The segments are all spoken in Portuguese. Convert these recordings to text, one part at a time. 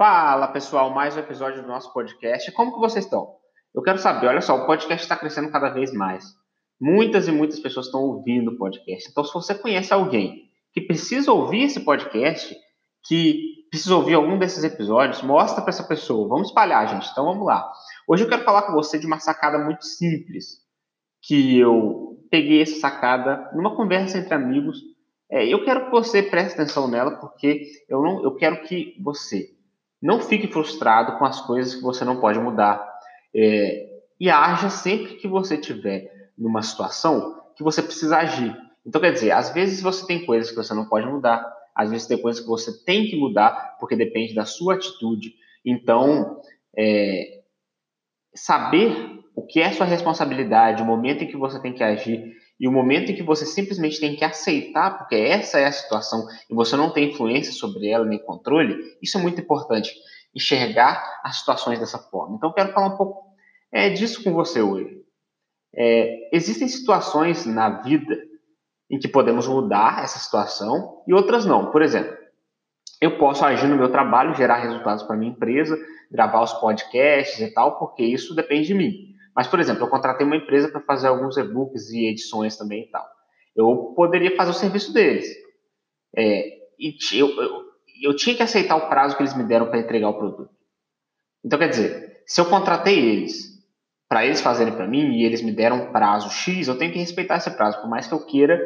Fala pessoal, mais um episódio do nosso podcast. Como que vocês estão? Eu quero saber, olha só, o podcast está crescendo cada vez mais. Muitas e muitas pessoas estão ouvindo o podcast. Então, se você conhece alguém que precisa ouvir esse podcast, que precisa ouvir algum desses episódios, mostra para essa pessoa. Vamos espalhar, gente. Então, vamos lá. Hoje eu quero falar com você de uma sacada muito simples, que eu peguei essa sacada numa conversa entre amigos. É, eu quero que você preste atenção nela, porque eu, não, eu quero que você não fique frustrado com as coisas que você não pode mudar. É, e haja sempre que você tiver numa situação que você precisa agir. Então, quer dizer, às vezes você tem coisas que você não pode mudar, às vezes tem coisas que você tem que mudar, porque depende da sua atitude. Então, é, saber o que é sua responsabilidade, o momento em que você tem que agir e o momento em que você simplesmente tem que aceitar, porque essa é a situação e você não tem influência sobre ela nem controle, isso é muito importante, enxergar as situações dessa forma. Então, quero falar um pouco é, disso com você hoje. É, existem situações na vida em que podemos mudar essa situação e outras não. Por exemplo, eu posso agir no meu trabalho, gerar resultados para minha empresa, gravar os podcasts e tal, porque isso depende de mim. Mas, por exemplo, eu contratei uma empresa para fazer alguns e-books e edições também e tal. Eu poderia fazer o serviço deles. É, e eu, eu, eu tinha que aceitar o prazo que eles me deram para entregar o produto. Então, quer dizer, se eu contratei eles para eles fazerem para mim e eles me deram um prazo X, eu tenho que respeitar esse prazo, por mais que eu queira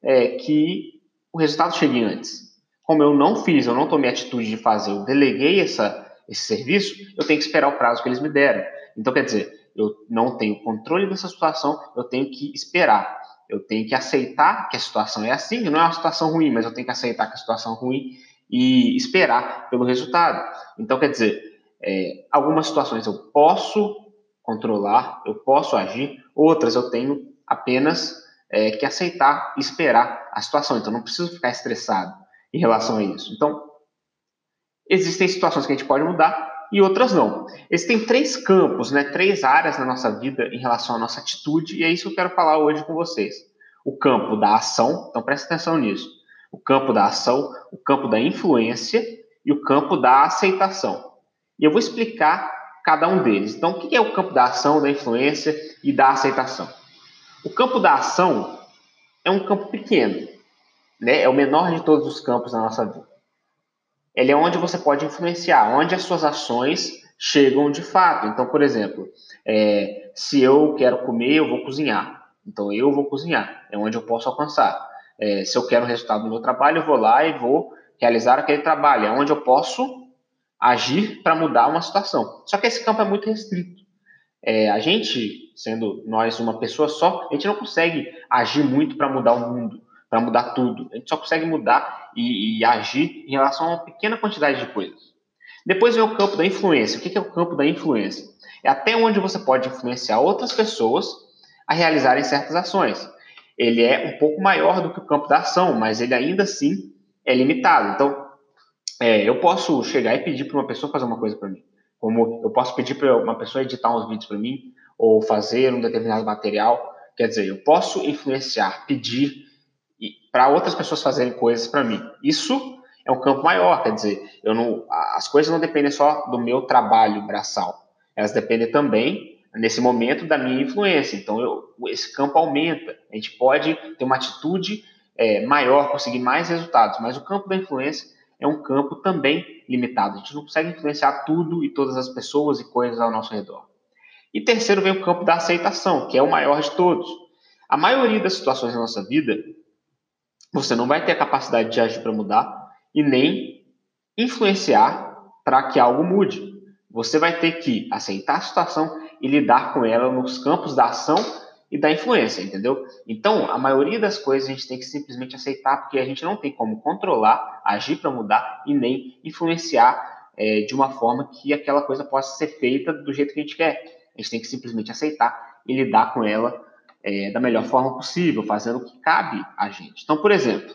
é, que o resultado chegue antes. Como eu não fiz, eu não tomei a atitude de fazer, eu deleguei essa, esse serviço, eu tenho que esperar o prazo que eles me deram. Então, quer dizer, eu não tenho controle dessa situação, eu tenho que esperar. Eu tenho que aceitar que a situação é assim, não é uma situação ruim, mas eu tenho que aceitar que a situação é ruim e esperar pelo resultado. Então, quer dizer, é, algumas situações eu posso controlar, eu posso agir, outras eu tenho apenas é, que aceitar e esperar a situação. Então, não preciso ficar estressado em relação a isso. Então, existem situações que a gente pode mudar, e outras não. Existem três campos, né, três áreas na nossa vida em relação à nossa atitude, e é isso que eu quero falar hoje com vocês. O campo da ação, então presta atenção nisso. O campo da ação, o campo da influência e o campo da aceitação. E eu vou explicar cada um deles. Então, o que é o campo da ação, da influência e da aceitação? O campo da ação é um campo pequeno, né? é o menor de todos os campos da nossa vida ele é onde você pode influenciar, onde as suas ações chegam de fato. Então, por exemplo, é, se eu quero comer, eu vou cozinhar. Então, eu vou cozinhar, é onde eu posso alcançar. É, se eu quero resultado no meu trabalho, eu vou lá e vou realizar aquele trabalho, é onde eu posso agir para mudar uma situação. Só que esse campo é muito restrito. É, a gente, sendo nós uma pessoa só, a gente não consegue agir muito para mudar o mundo para mudar tudo. A gente só consegue mudar e, e, agir em relação a uma pequena quantidade de coisas. Depois vem o campo da influência. O que é o campo da influência? É até onde você pode influenciar outras pessoas a realizarem certas ações. Ele é um pouco maior do que o campo da ação, mas ele ainda assim é limitado. Então, é, eu posso chegar e pedir para uma pessoa fazer uma coisa para mim. Como eu posso pedir para uma pessoa editar uns vídeos para mim, ou fazer um determinado material. Quer dizer, eu posso influenciar, pedir para outras pessoas fazerem coisas para mim. Isso é um campo maior, quer dizer, eu não, as coisas não dependem só do meu trabalho braçal, elas dependem também nesse momento da minha influência. Então, eu, esse campo aumenta. A gente pode ter uma atitude é, maior, conseguir mais resultados, mas o campo da influência é um campo também limitado. A gente não consegue influenciar tudo e todas as pessoas e coisas ao nosso redor. E terceiro vem o campo da aceitação, que é o maior de todos. A maioria das situações da nossa vida você não vai ter a capacidade de agir para mudar e nem influenciar para que algo mude. Você vai ter que aceitar a situação e lidar com ela nos campos da ação e da influência, entendeu? Então, a maioria das coisas a gente tem que simplesmente aceitar, porque a gente não tem como controlar, agir para mudar e nem influenciar é, de uma forma que aquela coisa possa ser feita do jeito que a gente quer. A gente tem que simplesmente aceitar e lidar com ela é, da melhor forma possível, fazendo o que cabe a gente. Então, por exemplo,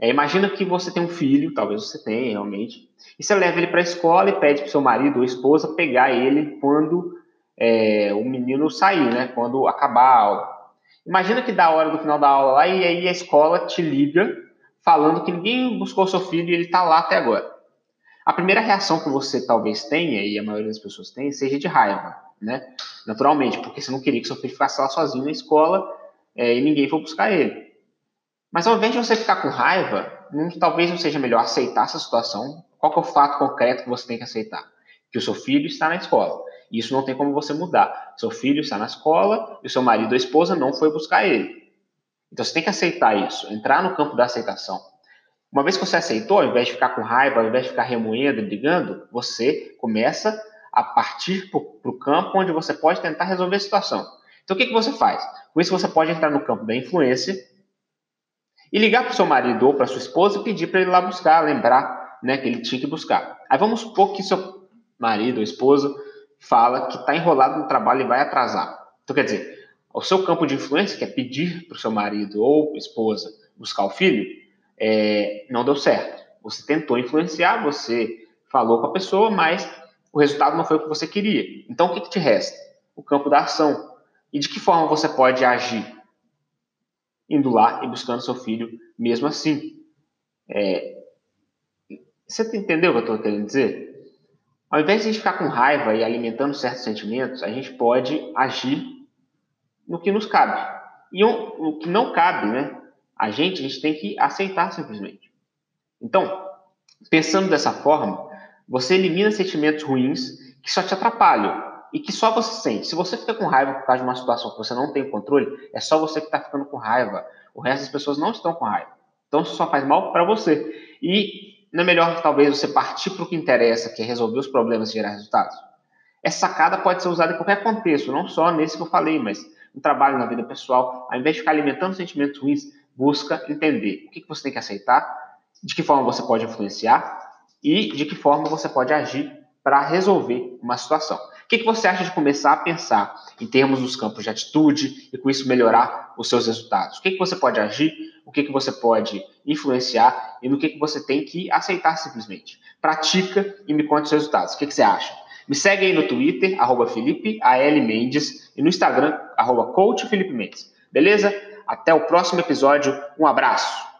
é, imagina que você tem um filho, talvez você tenha realmente, e você leva ele para a escola e pede para seu marido ou esposa pegar ele quando é, o menino sair, né? Quando acabar a aula. Imagina que da hora do final da aula lá e aí a escola te liga falando que ninguém buscou seu filho e ele está lá até agora. A primeira reação que você talvez tenha, e a maioria das pessoas tem, seja de raiva, né? Naturalmente, porque você não queria que seu filho ficasse lá sozinho na escola é, e ninguém for buscar ele. Mas ao invés de você ficar com raiva, não, talvez não seja melhor aceitar essa situação. Qual é o fato concreto que você tem que aceitar? Que o seu filho está na escola. Isso não tem como você mudar. Seu filho está na escola e o seu marido ou esposa não foi buscar ele. Então você tem que aceitar isso, entrar no campo da aceitação. Uma vez que você aceitou, ao invés de ficar com raiva, ao invés de ficar remoendo e brigando, você começa a partir para o campo onde você pode tentar resolver a situação. Então o que, que você faz? Com isso você pode entrar no campo da influência e ligar para o seu marido ou para sua esposa e pedir para ele ir lá buscar, lembrar né, que ele tinha que buscar. Aí vamos supor que seu marido ou esposa fala que está enrolado no trabalho e vai atrasar. Então quer dizer, o seu campo de influência, que é pedir para o seu marido ou esposa buscar o filho, é, não deu certo. Você tentou influenciar, você falou com a pessoa, mas o resultado não foi o que você queria. Então, o que, que te resta? O campo da ação. E de que forma você pode agir? Indo lá e buscando seu filho mesmo assim. É, você entendeu o que eu estou querendo dizer? Ao invés de a gente ficar com raiva e alimentando certos sentimentos, a gente pode agir no que nos cabe. E o que não cabe, né? A gente, a gente tem que aceitar simplesmente. Então, pensando dessa forma, você elimina sentimentos ruins que só te atrapalham e que só você sente. Se você fica com raiva por causa de uma situação que você não tem controle, é só você que está ficando com raiva. O resto das pessoas não estão com raiva. Então isso só faz mal para você. E não é melhor talvez você partir para o que interessa, que é resolver os problemas e gerar resultados? Essa sacada pode ser usada em qualquer contexto, não só nesse que eu falei, mas no trabalho, na vida pessoal. Ao invés de ficar alimentando sentimentos ruins, busca entender o que, você tem que aceitar, de que forma você pode influenciar e de que forma você pode agir para resolver uma situação. O que, que você acha de começar a pensar em termos dos campos de atitude e com isso melhorar os seus resultados? O que, que você pode agir, o que, que você pode influenciar e no que, que você tem que aceitar simplesmente? Pratica e me conte os resultados. O que, que você acha? Me segue aí no Twitter, arroba Felipe A.L. Mendes, e no Instagram, arroba Coach Felipe Mendes. Beleza? Até o próximo episódio. Um abraço.